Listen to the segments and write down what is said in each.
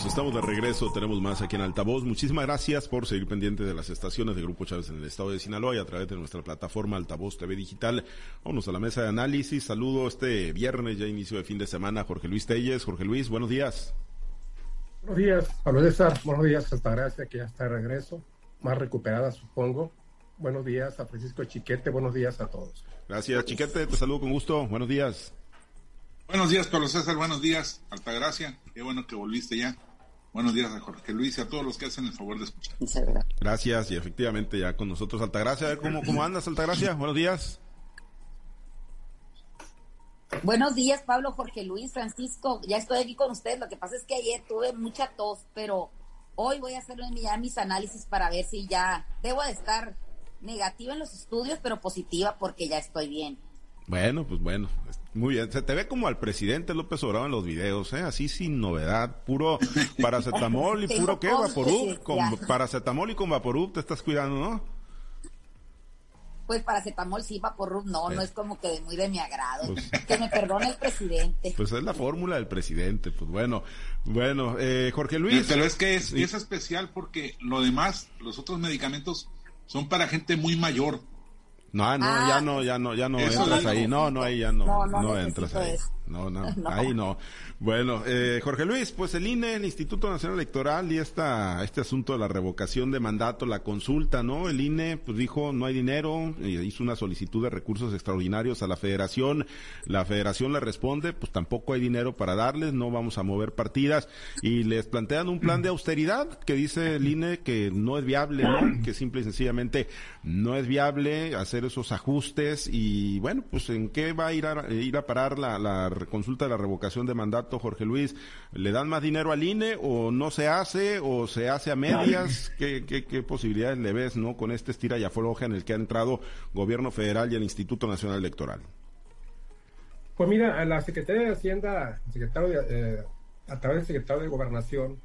amigos, estamos de regreso, tenemos más aquí en Altavoz. Muchísimas gracias por seguir pendientes de las estaciones de Grupo Chávez en el estado de Sinaloa y a través de nuestra plataforma Altavoz TV Digital. Vámonos a la mesa de análisis. Saludo este viernes, ya inicio de fin de semana, Jorge Luis Telles. Jorge Luis, buenos días. Buenos días, Pablo César. Buenos días, Altagracia, que ya está de regreso, más recuperada, supongo. Buenos días a Francisco Chiquete, buenos días a todos. Gracias, Chiquete, te saludo con gusto. Buenos días. Buenos días, Pablo César. Buenos días, Altagracia. Qué bueno que volviste ya. Buenos días a Jorge Luis y a todos los que hacen el favor de escuchar. Gracias y efectivamente ya con nosotros Altagracia. A ver cómo, cómo andas, Altagracia. Buenos días. Buenos días, Pablo, Jorge Luis, Francisco. Ya estoy aquí con ustedes. Lo que pasa es que ayer tuve mucha tos, pero hoy voy a hacer ya mis análisis para ver si ya debo de estar negativa en los estudios, pero positiva porque ya estoy bien. Bueno, pues bueno, muy bien. Se te ve como al presidente López Obrador en los videos, ¿eh? Así sin novedad, puro paracetamol y puro qué, vaporub, con paracetamol y con vaporub te estás cuidando, ¿no? Pues paracetamol sí, vaporub no, no es como que de muy de mi agrado. Pues que me perdone el presidente. Pues es la fórmula del presidente, pues bueno, bueno, eh, Jorge Luis. Pero es que es, es especial porque lo demás, los otros medicamentos son para gente muy mayor no, no, ya ah, no, ya no, ya no entras ahí. No, no, ahí ya no, no, entras ahí. No, no, ahí no. Bueno, eh, Jorge Luis, pues el INE, el Instituto Nacional Electoral y esta, este asunto de la revocación de mandato, la consulta, ¿no? El INE, pues dijo, no hay dinero, hizo una solicitud de recursos extraordinarios a la federación. La federación le responde, pues tampoco hay dinero para darles, no vamos a mover partidas. Y les plantean un plan de austeridad que dice el INE que no es viable, ¿no? Que simple y sencillamente no es viable hacer esos ajustes y bueno, pues en qué va a ir a, ir a parar la, la consulta de la revocación de mandato, Jorge Luis, ¿le dan más dinero al INE o no se hace o se hace a medias? ¿Qué, qué, posibilidades le ves, no, con este estira y afloja en el que ha entrado gobierno federal y el Instituto Nacional Electoral? Pues mira, la Secretaría de Hacienda, secretario eh, a través del secretario de Gobernación,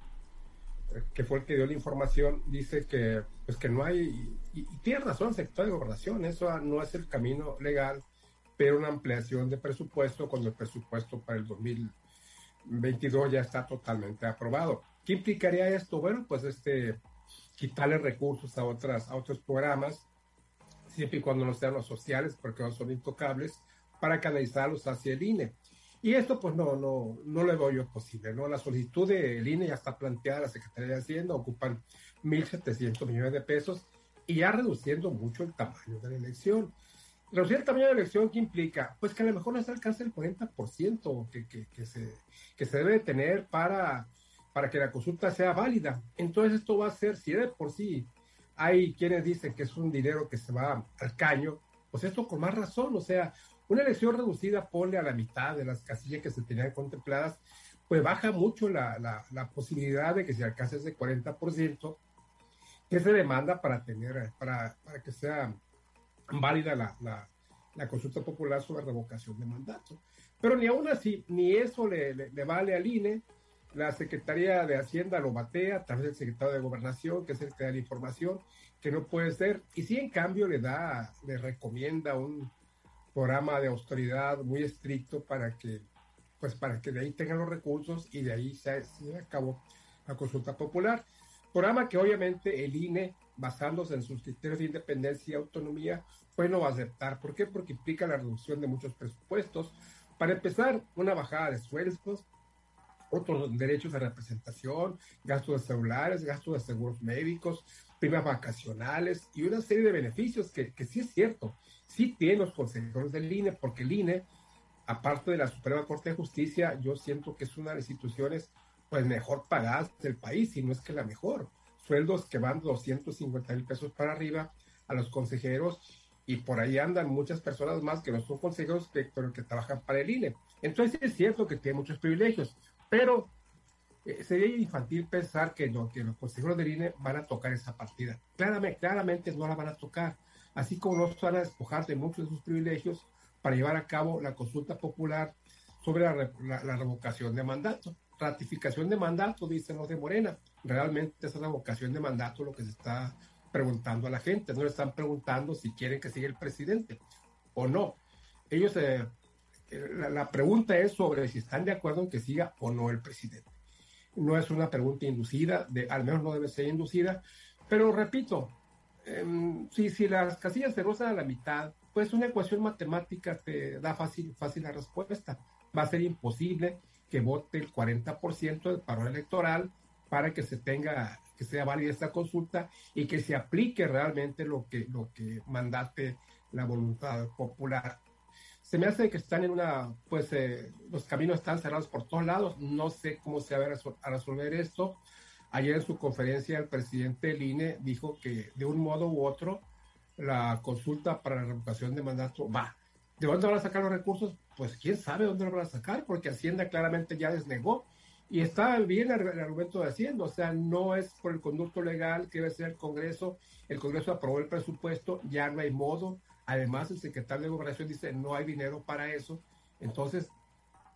eh, que fue el que dio la información, dice que pues que no hay, y, y tiene razón el secretario de Gobernación, eso no es el camino legal pero una ampliación de presupuesto cuando el presupuesto para el 2022 ya está totalmente aprobado. ¿Qué implicaría esto? Bueno, pues este quitarle recursos a otras a otros programas siempre y cuando no sean los sociales porque no son intocables para canalizarlos hacia el INE. Y esto pues no no no le doy yo posible, ¿no? La solicitud del INE ya está planteada, la Secretaría de Hacienda ocupan 1.700 millones de pesos y ya reduciendo mucho el tamaño de la elección. Reducir el tamaño de la elección, ¿qué implica? Pues que a lo mejor no se alcanza el 40% que, que, que, se, que se debe tener para, para que la consulta sea válida. Entonces esto va a ser, si de por sí hay quienes dicen que es un dinero que se va al caño, pues esto con más razón, o sea, una elección reducida pone a la mitad de las casillas que se tenían contempladas, pues baja mucho la, la, la posibilidad de que se alcance ese 40% que se demanda para tener, para, para que sea válida la, la, consulta popular sobre revocación de mandato. Pero ni aún así, ni eso le, le, vale al INE. La Secretaría de Hacienda lo batea, a través del secretario de Gobernación, que es el que da la información, que no puede ser. Y sí, en cambio, le da, le recomienda un programa de austeridad muy estricto para que, pues para que de ahí tengan los recursos y de ahí se, se acabó la consulta popular. Programa que obviamente el INE basándose en sus criterios de independencia y autonomía, pues no va a aceptar. ¿Por qué? Porque implica la reducción de muchos presupuestos. Para empezar, una bajada de sueldos, otros derechos de representación, gastos de celulares, gastos de seguros médicos, primas vacacionales y una serie de beneficios que, que sí es cierto, sí tienen los consejeros del INE, porque el INE, aparte de la Suprema Corte de Justicia, yo siento que es una de las instituciones pues mejor pagadas del país, si no es que la mejor sueldos que van 250 mil pesos para arriba a los consejeros y por ahí andan muchas personas más que no son consejeros, pero que trabajan para el INE. Entonces es cierto que tiene muchos privilegios, pero eh, sería infantil pensar que, los consejeros del INE van a tocar esa partida. Claramente, claramente no la van a tocar, así como no se van a despojar de muchos de sus privilegios para llevar a cabo la consulta popular sobre la revocación de mandato ratificación de mandato, dicen los de Morena. Realmente esa es la vocación de mandato lo que se está preguntando a la gente. No le están preguntando si quieren que siga el presidente o no. Ellos, eh, la, pregunta es sobre si están de acuerdo en que siga o no el presidente. no es una pregunta inducida, de, al menos no debe ser inducida, pero repito, em, si, si las casillas se rozan a la mitad, pues una ecuación matemática te da fácil, fácil la respuesta. Va a ser imposible que vote el 40% del paro electoral para que se tenga, que sea válida esta consulta y que se aplique realmente lo que, lo que mandate la voluntad popular. Se me hace que están en una, pues eh, los caminos están cerrados por todos lados, no sé cómo se va a, resolver esto. Ayer en su conferencia el presidente del INE dijo que de un modo u otro la consulta para la revocación de mandato va. ¿De dónde van a sacar los recursos? Pues quién sabe dónde los van a sacar, porque Hacienda claramente ya desnegó. Y está bien el, argumento de Hacienda, o sea, no es por el conducto legal que debe ser el Congreso. El Congreso aprobó el presupuesto, ya no hay modo. Además, el secretario de Gobernación dice, no hay dinero para eso. Entonces,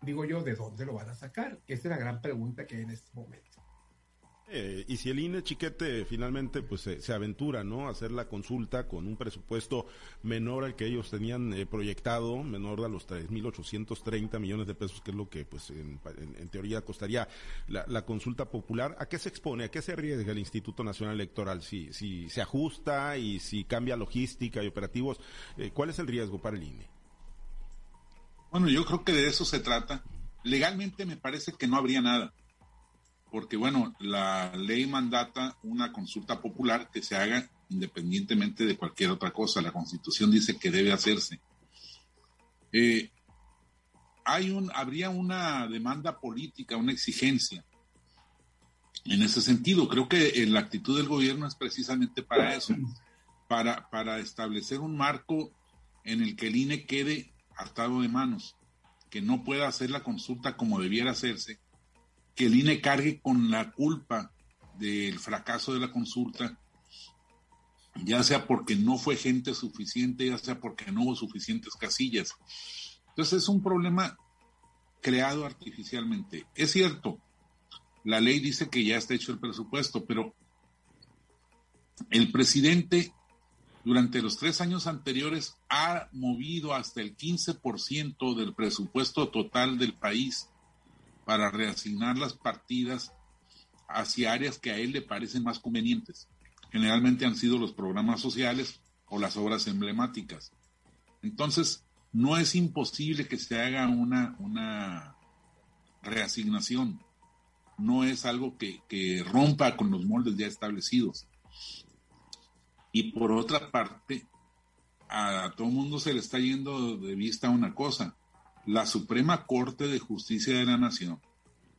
digo yo, ¿de dónde lo van a sacar? Esa es la gran pregunta que hay en este momento. Eh, y si el INE Chiquete finalmente pues se, aventura, ¿no? A hacer la consulta con un presupuesto menor al que ellos tenían eh, proyectado, menor a los 3.830 millones de pesos, que es lo que pues en, teoría costaría la, consulta popular, ¿a qué se expone? ¿A qué se arriesga el Instituto Nacional Electoral? Si, si se ajusta y si cambia logística y operativos, eh, ¿cuál es el riesgo para el INE? Bueno, yo creo que de eso se trata. Legalmente me parece que no habría nada porque bueno, la ley mandata una consulta popular que se haga independientemente de cualquier otra cosa. La constitución dice que debe hacerse. Eh, hay un, habría una demanda política, una exigencia. En ese sentido, creo que la actitud del gobierno es precisamente para eso, para, para establecer un marco en el que el INE quede atado de manos, que no pueda hacer la consulta como debiera hacerse, que el INE cargue con la culpa del fracaso de la consulta, ya sea porque no fue gente suficiente, ya sea porque no hubo suficientes casillas. Entonces es un problema creado artificialmente. Es cierto, la ley dice que ya está hecho el presupuesto, pero el presidente durante los tres años anteriores ha movido hasta el 15% del presupuesto total del país para reasignar las partidas hacia áreas que a él le parecen más convenientes. Generalmente han sido los programas sociales o las obras emblemáticas. Entonces, no es imposible que se haga una, una reasignación. No es algo que, que rompa con los moldes ya establecidos. Y por otra parte, a todo mundo se le está yendo de vista una cosa la Suprema Corte de Justicia de la Nación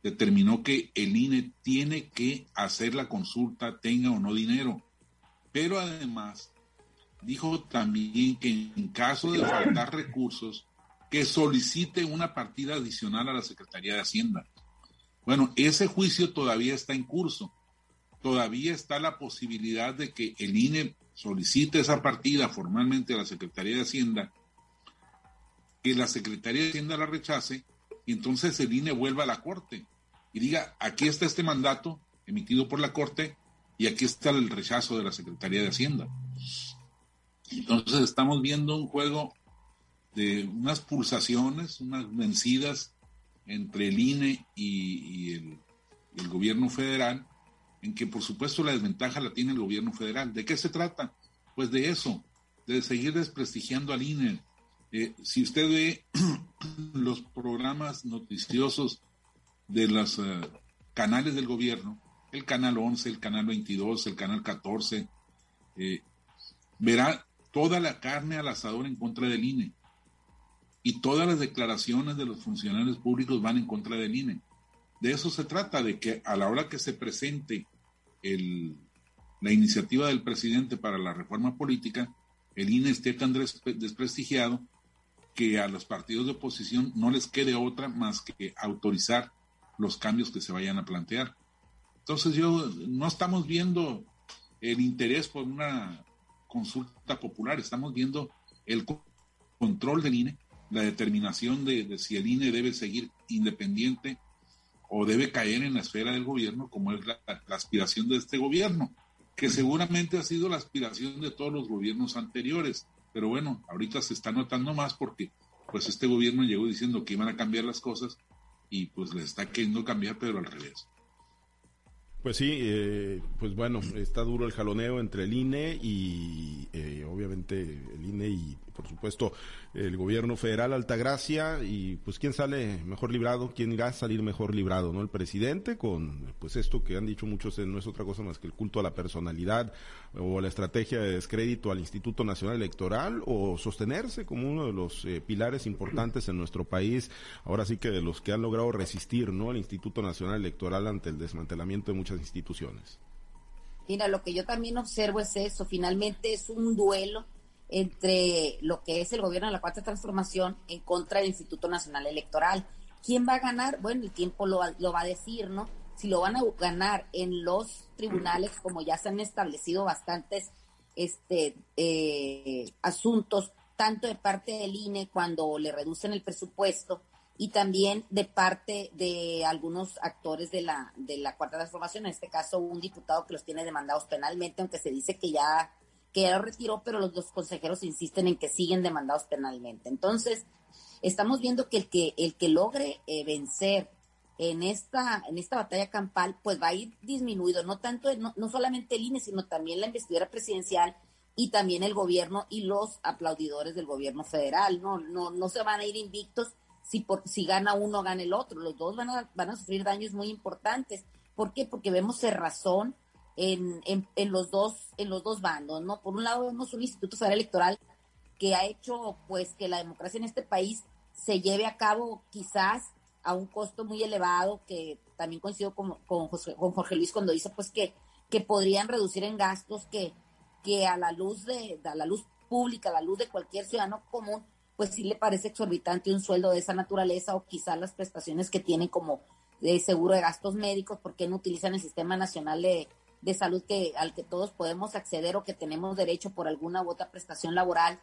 determinó que el INE tiene que hacer la consulta, tenga o no dinero. Pero además dijo también que en caso de faltar recursos, que solicite una partida adicional a la Secretaría de Hacienda. Bueno, ese juicio todavía está en curso. Todavía está la posibilidad de que el INE solicite esa partida formalmente a la Secretaría de Hacienda que la Secretaría de Hacienda la rechace y entonces el INE vuelva a la Corte y diga, aquí está este mandato emitido por la Corte y aquí está el rechazo de la Secretaría de Hacienda. Entonces estamos viendo un juego de unas pulsaciones, unas vencidas entre el INE y, el, el, gobierno federal, en que por supuesto la desventaja la tiene el gobierno federal. ¿De qué se trata? Pues de eso, de seguir desprestigiando al INE, eh, si usted ve los programas noticiosos de los eh, canales del gobierno, el canal 11, el canal 22, el canal 14, eh, verá toda la carne al asador en contra del INE. Y todas las declaraciones de los funcionarios públicos van en contra del INE. De eso se trata, de que a la hora que se presente el, la iniciativa del presidente para la reforma política, el INE esté tan desprestigiado que a los partidos de oposición no les quede otra más que autorizar los cambios que se vayan a plantear. Entonces yo no estamos viendo el interés por una consulta popular, estamos viendo el control del INE, la determinación de, si el INE debe seguir independiente o debe caer en la esfera del gobierno, como es la, la aspiración de este gobierno, que seguramente ha sido la aspiración de todos los gobiernos anteriores. Pero bueno, ahorita se está notando más porque pues este gobierno llegó diciendo que iban a cambiar las cosas y pues les está queriendo cambiar, pero al revés. Pues sí, eh, pues bueno, está duro el jaloneo entre el INE y eh, obviamente el INE y por supuesto el gobierno federal Altagracia y pues quién sale mejor librado, quién va a salir mejor librado, ¿no? El presidente con pues esto que han dicho muchos no es otra cosa más que el culto a la personalidad o la estrategia de descrédito al Instituto Nacional Electoral o sostenerse como uno de los eh, pilares importantes en nuestro país, ahora sí que de los que han logrado resistir, ¿no? El Instituto Nacional Electoral ante el desmantelamiento de muchas instituciones. Mira, lo que yo también observo es eso, finalmente es un duelo entre lo que es el gobierno de la Cuarta Transformación en contra del Instituto Nacional Electoral. ¿Quién va a ganar? Bueno, el tiempo lo, lo va a decir, ¿no? Si lo van a ganar en los tribunales, como ya se han establecido bastantes este, eh, asuntos, tanto de parte del INE cuando le reducen el presupuesto, y también de parte de algunos actores de la, de la Cuarta Transformación, en este caso un diputado que los tiene demandados penalmente, aunque se dice que ya, que ya lo retiró, pero los dos consejeros insisten en que siguen demandados penalmente. Entonces, estamos viendo que el que, el que logre eh, vencer en esta, en esta batalla campal, pues va a ir disminuido, no tanto, no, no solamente el INE, sino también la investidura presidencial y también el gobierno y los aplaudidores del gobierno federal, no, no, no se van a ir invictos si, por, si gana uno, gana el otro. Los dos van a, van a sufrir daños muy importantes. ¿Por qué? Porque vemos cerrazón en, en, los dos, en los dos bandos, ¿no? Por un lado vemos un Instituto Federal Electoral que ha hecho pues que la democracia en este país se lleve a cabo quizás a un costo muy elevado, que también coincido con, con, con Jorge Luis cuando dice pues que, que podrían reducir en gastos que, que a la luz de, a la luz pública, a la luz de cualquier ciudadano común, pues sí le parece exorbitante un sueldo de esa naturaleza o quizás las prestaciones que tienen como de seguro de gastos médicos, porque no utilizan el Sistema Nacional de, Salud que, al que todos podemos acceder o que tenemos derecho por alguna u otra prestación laboral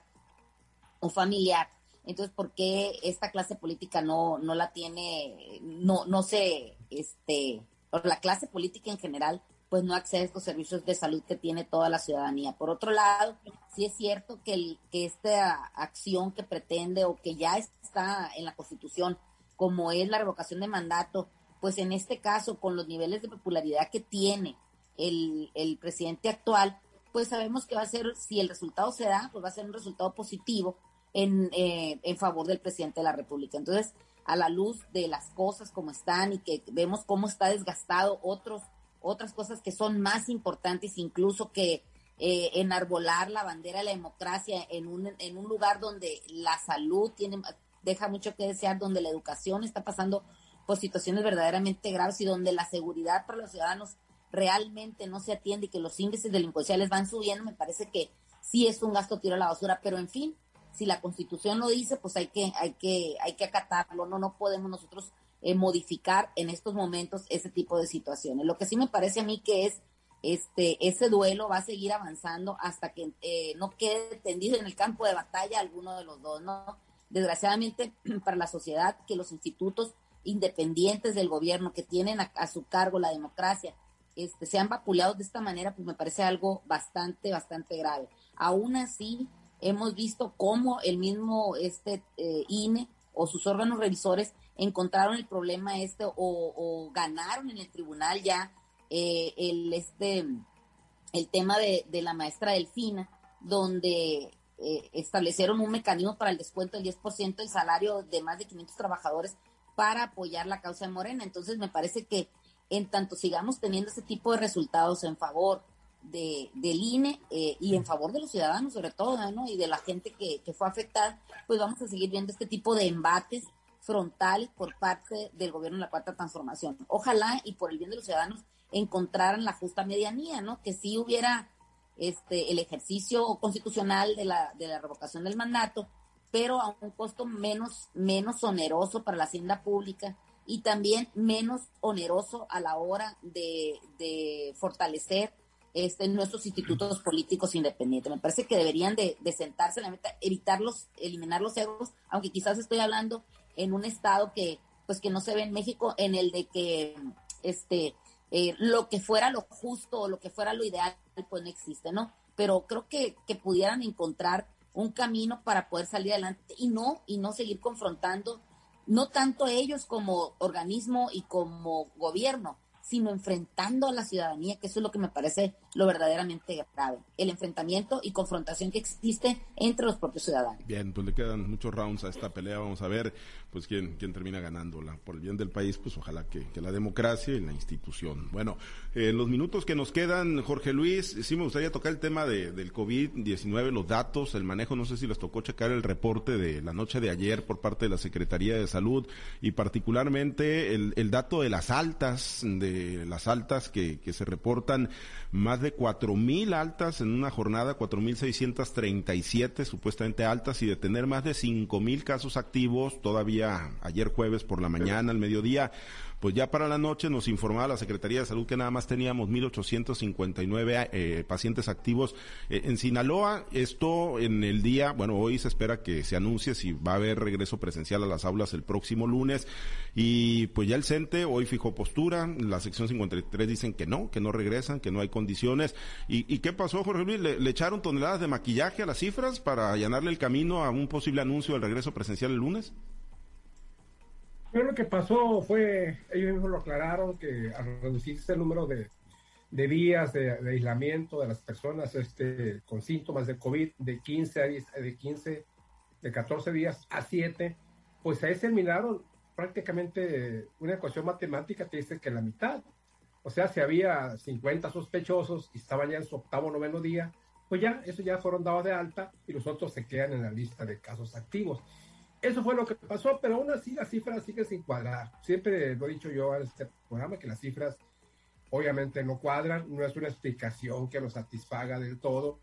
o familiar. Entonces, ¿por qué esta clase política no, no la tiene, no, no se, este, la clase política en general pues no accede a estos servicios de salud que tiene toda la ciudadanía. Por otro lado, sí es cierto que, el, que esta acción que pretende o que ya está en la Constitución, como es la revocación de mandato, pues en este caso, con los niveles de popularidad que tiene el, el presidente actual, pues sabemos que va a ser, si el resultado se da, pues va a ser un resultado positivo en, eh, en favor del presidente de la República. Entonces, a la luz de las cosas como están y que vemos cómo está desgastado otros otras cosas que son más importantes incluso que eh, enarbolar la bandera de la democracia en un, en un lugar donde la salud tiene, deja mucho que desear, donde la educación está pasando por situaciones verdaderamente graves y donde la seguridad para los ciudadanos realmente no se atiende y que los índices delincuenciales van subiendo, me parece que sí es un gasto tiro a la basura, pero en fin, si la constitución lo dice, pues hay que, hay que, hay que acatarlo, no, no podemos nosotros eh, modificar en estos momentos ese tipo de situaciones. Lo que sí me parece a mí que es este ese duelo va a seguir avanzando hasta que eh, no quede tendido en el campo de batalla alguno de los dos, ¿no? Desgraciadamente para la sociedad que los institutos independientes del gobierno que tienen a, su cargo la democracia este, sean vapuleados de esta manera, pues me parece algo bastante, bastante grave. Aún así, hemos visto cómo el mismo este eh, INE o sus órganos revisores encontraron el problema este o, ganaron en el tribunal ya eh, el este el tema de, la maestra Delfina, donde eh, establecieron un mecanismo para el descuento del 10% del salario de más de 500 trabajadores para apoyar la causa de Morena. Entonces me parece que en tanto sigamos teniendo ese tipo de resultados en favor de, del INE eh, y en favor de los ciudadanos sobre todo, ¿no? Y de la gente que, que fue afectada, pues vamos a seguir viendo este tipo de embates frontal por parte del gobierno de la Cuarta Transformación. Ojalá y por el bien de los ciudadanos encontraran la justa medianía, ¿no? Que sí hubiera este el ejercicio constitucional de la, de la revocación del mandato, pero a un costo menos, menos oneroso para la hacienda pública y también menos oneroso a la hora de, fortalecer este, nuestros institutos políticos independientes. Me parece que deberían de, sentarse en la meta, evitarlos, eliminar los egos, aunque quizás estoy hablando en un estado que pues que no se ve en México en el de que este eh, lo que fuera lo justo o lo que fuera lo ideal pues no existe no pero creo que, que pudieran encontrar un camino para poder salir adelante y no y no seguir confrontando no tanto ellos como organismo y como gobierno sino enfrentando a la ciudadanía, que eso es lo que me parece lo verdaderamente grave, el enfrentamiento y confrontación que existe entre los propios ciudadanos. Bien, pues le quedan muchos rounds a esta pelea, vamos a ver pues quién, quién termina ganándola. Por el bien del país, pues ojalá que, la democracia y la institución. Bueno, en los minutos que nos quedan, Jorge Luis, sí me gustaría tocar el tema de, del COVID-19, los datos, el manejo, no sé si les tocó checar el reporte de la noche de ayer por parte de la Secretaría de Salud y particularmente el, el dato de las altas de las altas que, que se reportan, más de cuatro mil altas en una jornada, cuatro mil seiscientos treinta y siete supuestamente altas y de tener más de cinco mil casos activos todavía ayer jueves por la mañana, al mediodía, pues ya para la noche nos informaba la Secretaría de Salud que nada más teníamos 1.859 eh, pacientes activos eh, en Sinaloa. Esto en el día, bueno, hoy se espera que se anuncie si va a haber regreso presencial a las aulas el próximo lunes. Y pues ya el CENTE hoy fijó postura, la sección 53 dicen que no, que no regresan, que no hay condiciones. ¿Y, qué pasó, Jorge Luis? ¿Le, ¿Le, echaron toneladas de maquillaje a las cifras para allanarle el camino a un posible anuncio del regreso presencial el lunes? Pero lo que pasó fue, ellos mismos lo aclararon, que al reducirse el número de, días de, aislamiento de las personas este, con síntomas de COVID de 15 a de 15, de 14 días a 7, pues ahí se eliminaron prácticamente una ecuación matemática que dice que la mitad. O sea, si había 50 sospechosos y estaban ya en su octavo noveno día, pues ya, eso ya fueron dados de alta y los otros se quedan en la lista de casos activos. Eso fue lo que pasó, pero aún así las cifras siguen sin cuadrar. Siempre lo he dicho yo en este programa que las cifras obviamente no cuadran, no es una explicación que nos satisfaga del todo,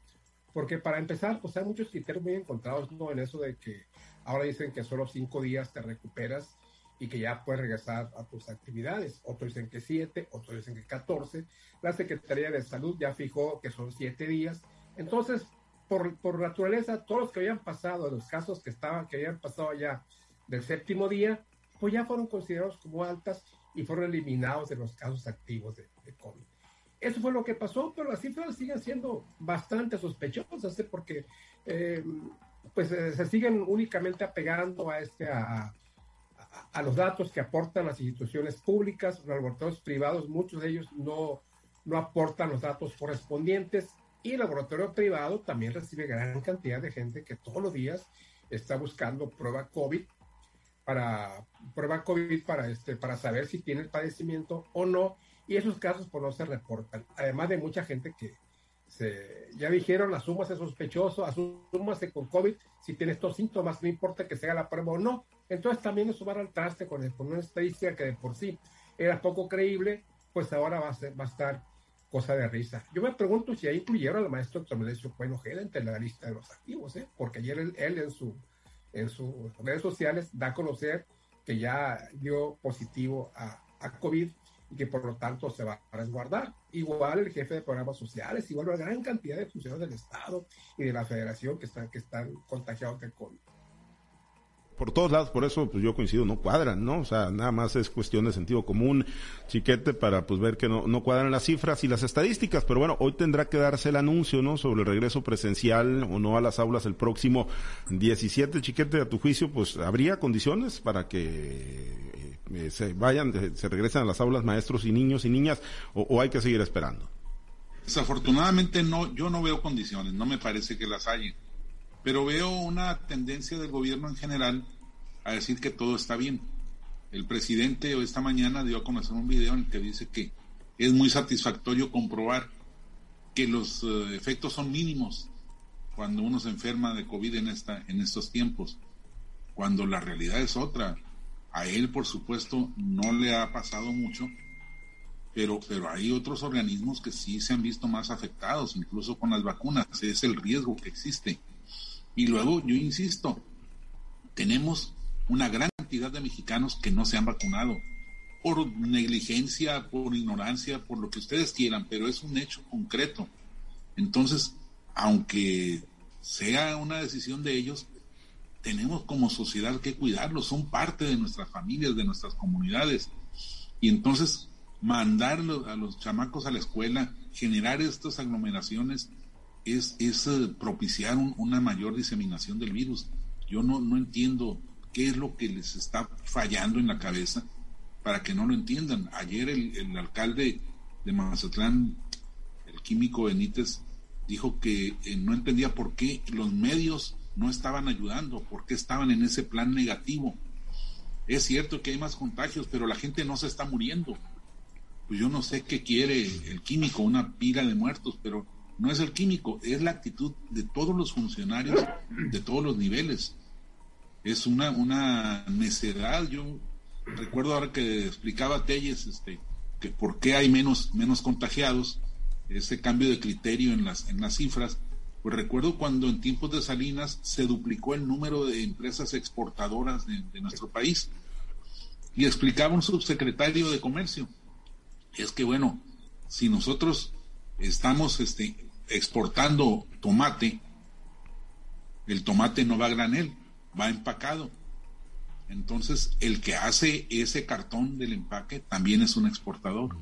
porque para empezar, pues hay muchos criterios muy encontrados ¿no? en eso de que ahora dicen que solo cinco días te recuperas y que ya puedes regresar a tus actividades. Otros dicen que siete, otros dicen que catorce. La Secretaría de Salud ya fijó que son siete días. Entonces, por, por naturaleza, todos los que habían pasado, los casos que estaban, que habían pasado ya del séptimo día, pues ya fueron considerados como altas y fueron eliminados de los casos activos de, COVID. Eso fue lo que pasó, pero las cifras siguen siendo bastante sospechosas, ¿eh? porque eh, pues eh, se siguen únicamente apegando a este a, a, los datos que aportan las instituciones públicas, los laboratorios privados, muchos de ellos no, no aportan los datos correspondientes y el laboratorio privado también recibe gran cantidad de gente que todos los días está buscando prueba COVID para prueba COVID para este para saber si tiene el padecimiento o no y esos casos pues no se reportan. Además de mucha gente que se, ya dijeron asúmase sospechoso, asúmase con COVID si tiene estos síntomas, no importa que sea la prueba o no. Entonces también eso va al traste con, una estadística que de por sí era poco creíble, pues ahora va a, ser, va a estar cosa de risa. Yo me pregunto si ahí incluyeron al maestro Tomelesio Bueno entre la lista de los activos, ¿eh? porque ayer él, en, su, en sus redes sociales da a conocer que ya dio positivo a, a COVID y que por lo tanto se va a resguardar. Igual el jefe de programas sociales, igual una gran cantidad de funcionarios del Estado y de la Federación que están, que están contagiados de COVID por todos lados, por eso pues yo coincido, no cuadran, ¿no? O sea, nada más es cuestión de sentido común, chiquete, para pues ver que no, no cuadran las cifras y las estadísticas, pero bueno, hoy tendrá que darse el anuncio, ¿no? Sobre el regreso presencial o no a las aulas el próximo 17, chiquete, a tu juicio, pues habría condiciones para que eh, se vayan, eh, se regresen a las aulas maestros y niños y niñas, o, o hay que seguir esperando. Desafortunadamente no, yo no veo condiciones, no me parece que las haya pero veo una tendencia del gobierno en general a decir que todo está bien. El presidente esta mañana dio a conocer un video en el que dice que es muy satisfactorio comprobar que los eh, efectos son mínimos cuando uno se enferma de COVID en, esta, en estos tiempos, cuando la realidad es otra. A él, por supuesto, no le ha pasado mucho, pero, pero hay otros organismos que sí se han visto más afectados, incluso con las vacunas. Es el riesgo que existe. Y luego, yo insisto, tenemos una gran cantidad de mexicanos que no se han vacunado por negligencia, por ignorancia, por lo que ustedes quieran, pero es un hecho concreto. Entonces, aunque sea una decisión de ellos, tenemos como sociedad que cuidarlos, son parte de nuestras familias, de nuestras comunidades. Y entonces, mandar a los chamacos a la escuela, generar estas aglomeraciones, es, eh, propiciar una mayor diseminación del virus. Yo no, no entiendo qué es lo que les está fallando en la cabeza para que no lo entiendan. Ayer el, alcalde de Mazatlán, el químico Benítez, dijo que eh, no entendía por qué los medios no estaban ayudando, por qué estaban en ese plan negativo. Es cierto que hay más contagios, pero la gente no se está muriendo. Pues yo no sé qué quiere el químico, una pila de muertos, pero no es el químico, es la actitud de todos los funcionarios de todos los niveles. Es una, una necedad. Yo recuerdo ahora que explicaba Telles este, que por qué hay menos, menos contagiados, ese cambio de criterio en las, en las cifras. Pues recuerdo cuando en tiempos de Salinas se duplicó el número de empresas exportadoras de, de nuestro país. Y explicaba un subsecretario de Comercio, es que bueno, si nosotros estamos este, exportando tomate, el tomate no va granel, va empacado. Entonces, el que hace ese cartón del empaque también es un exportador.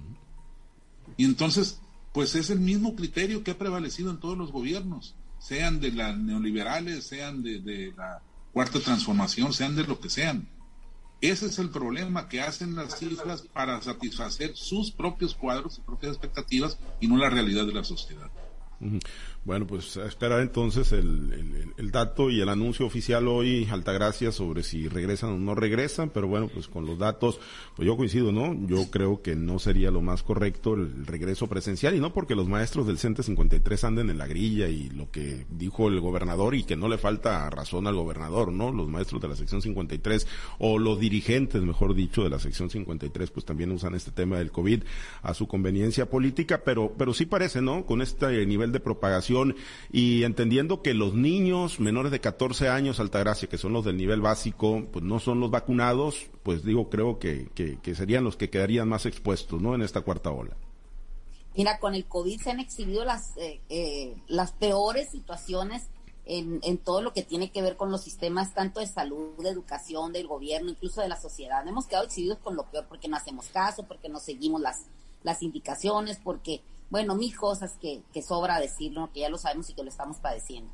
Y entonces, pues es el mismo criterio que ha prevalecido en todos los gobiernos, sean de las neoliberales, sean de, de la cuarta transformación, sean de lo que sean. Ese es el problema que hacen las cifras para satisfacer sus propios cuadros, sus propias expectativas y no la realidad de la sociedad. Bueno, pues a esperar entonces el, el, dato y el anuncio oficial hoy, Altagracia, sobre si regresan o no regresan, pero bueno, pues con los datos, pues yo coincido, ¿no? Yo creo que no sería lo más correcto el regreso presencial y no porque los maestros del CENTE 53 anden en la grilla y lo que dijo el gobernador y que no le falta razón al gobernador, ¿no? Los maestros de la sección 53 o los dirigentes, mejor dicho, de la sección 53, pues también usan este tema del COVID a su conveniencia política, pero, pero sí parece, ¿no? Con este nivel de propagación y entendiendo que los niños menores de 14 años, Altagracia, que son los del nivel básico, pues no son los vacunados, pues digo, creo que, que, serían los que quedarían más expuestos, ¿no? En esta cuarta ola. Mira, con el COVID se han exhibido las, eh, eh, las peores situaciones en, en, todo lo que tiene que ver con los sistemas tanto de salud, de educación, del gobierno, incluso de la sociedad. Hemos quedado exhibidos con lo peor porque no hacemos caso, porque no seguimos las, las indicaciones, porque bueno, mil cosas que, sobra decirlo, que ya lo sabemos y que lo estamos padeciendo.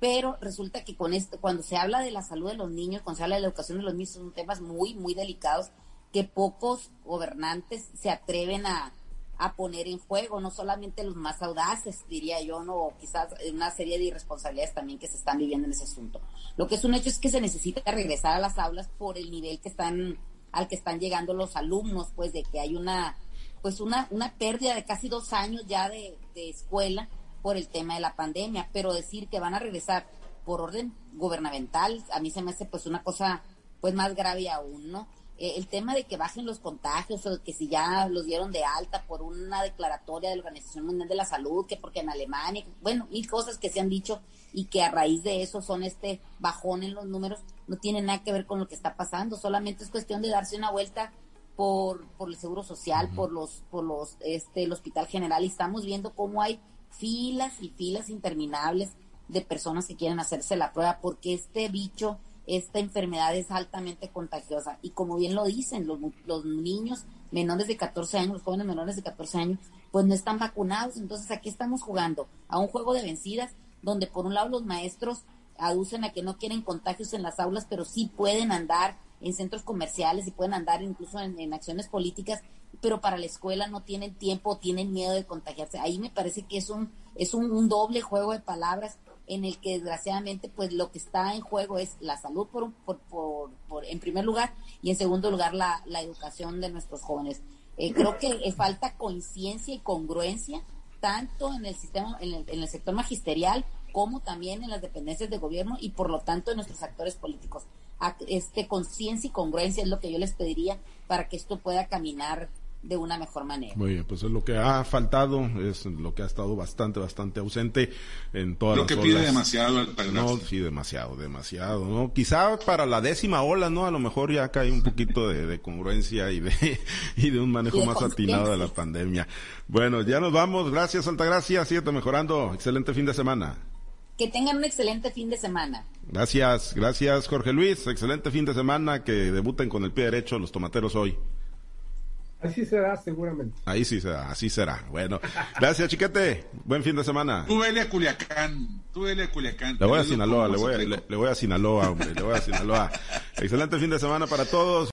Pero resulta que con esto, cuando se habla de la salud de los niños, cuando se habla de la educación de los niños, son temas muy, muy delicados que pocos gobernantes se atreven a, a poner en juego, no solamente los más audaces, diría yo, no, o quizás una serie de irresponsabilidades también que se están viviendo en ese asunto. Lo que es un hecho es que se necesita regresar a las aulas por el nivel que están, al que están llegando los alumnos, pues de que hay una pues una, una pérdida de casi dos años ya de, escuela por el tema de la pandemia, pero decir que van a regresar por orden gubernamental, a mí se me hace pues una cosa pues más grave aún, ¿no? Eh, el tema de que bajen los contagios o que si ya los dieron de alta por una declaratoria de la Organización Mundial de la Salud, que porque en Alemania, bueno, mil cosas que se han dicho y que a raíz de eso son este bajón en los números, no tiene nada que ver con lo que está pasando, solamente es cuestión de darse una vuelta por, por el Seguro Social, por los, por los, este, el Hospital General y estamos viendo cómo hay filas y filas interminables de personas que quieren hacerse la prueba porque este bicho, esta enfermedad es altamente contagiosa. Y como bien lo dicen los, los niños menores de 14 años, los jóvenes menores de 14 años, pues no están vacunados, entonces aquí estamos jugando a un juego de vencidas donde por un lado los maestros aducen a que no quieren contagios en las aulas, pero sí pueden andar en centros comerciales y pueden andar incluso en, acciones políticas, pero para la escuela no tienen tiempo, tienen miedo de contagiarse. Ahí me parece que es un, es un, doble juego de palabras en el que desgraciadamente pues lo que está en juego es la salud por, por, por, en primer lugar y en segundo lugar la, la educación de nuestros jóvenes. Eh, creo que falta conciencia y congruencia tanto en el sistema, en el, en el sector magisterial como también en las dependencias de gobierno y por lo tanto en nuestros actores políticos este, conciencia y congruencia es lo que yo les pediría para que esto pueda caminar de una mejor manera. Muy bien, pues es lo que ha faltado, es lo que ha estado bastante, bastante ausente en todas lo las que pide demasiado No, sí, demasiado, demasiado, ¿no? Quizá para la décima ola, ¿no? A lo mejor ya cae un poquito de, congruencia y de, y de un manejo más atinado de la pandemia. Bueno, ya nos vamos. Gracias, Altagracia. Siete mejorando. Excelente fin de semana. Que tengan un excelente fin de semana. Gracias, gracias Jorge Luis. Excelente fin de semana. Que debuten con el pie derecho los tomateros hoy. Así será, seguramente. Ahí sí será, así será. Bueno, gracias, chiquete. Buen fin de semana. Tú vele a Culiacán. Tú vele a Culiacán. Le voy a Sinaloa, le voy a, le voy a Sinaloa, hombre. Le voy a Sinaloa. Excelente fin de semana para todos.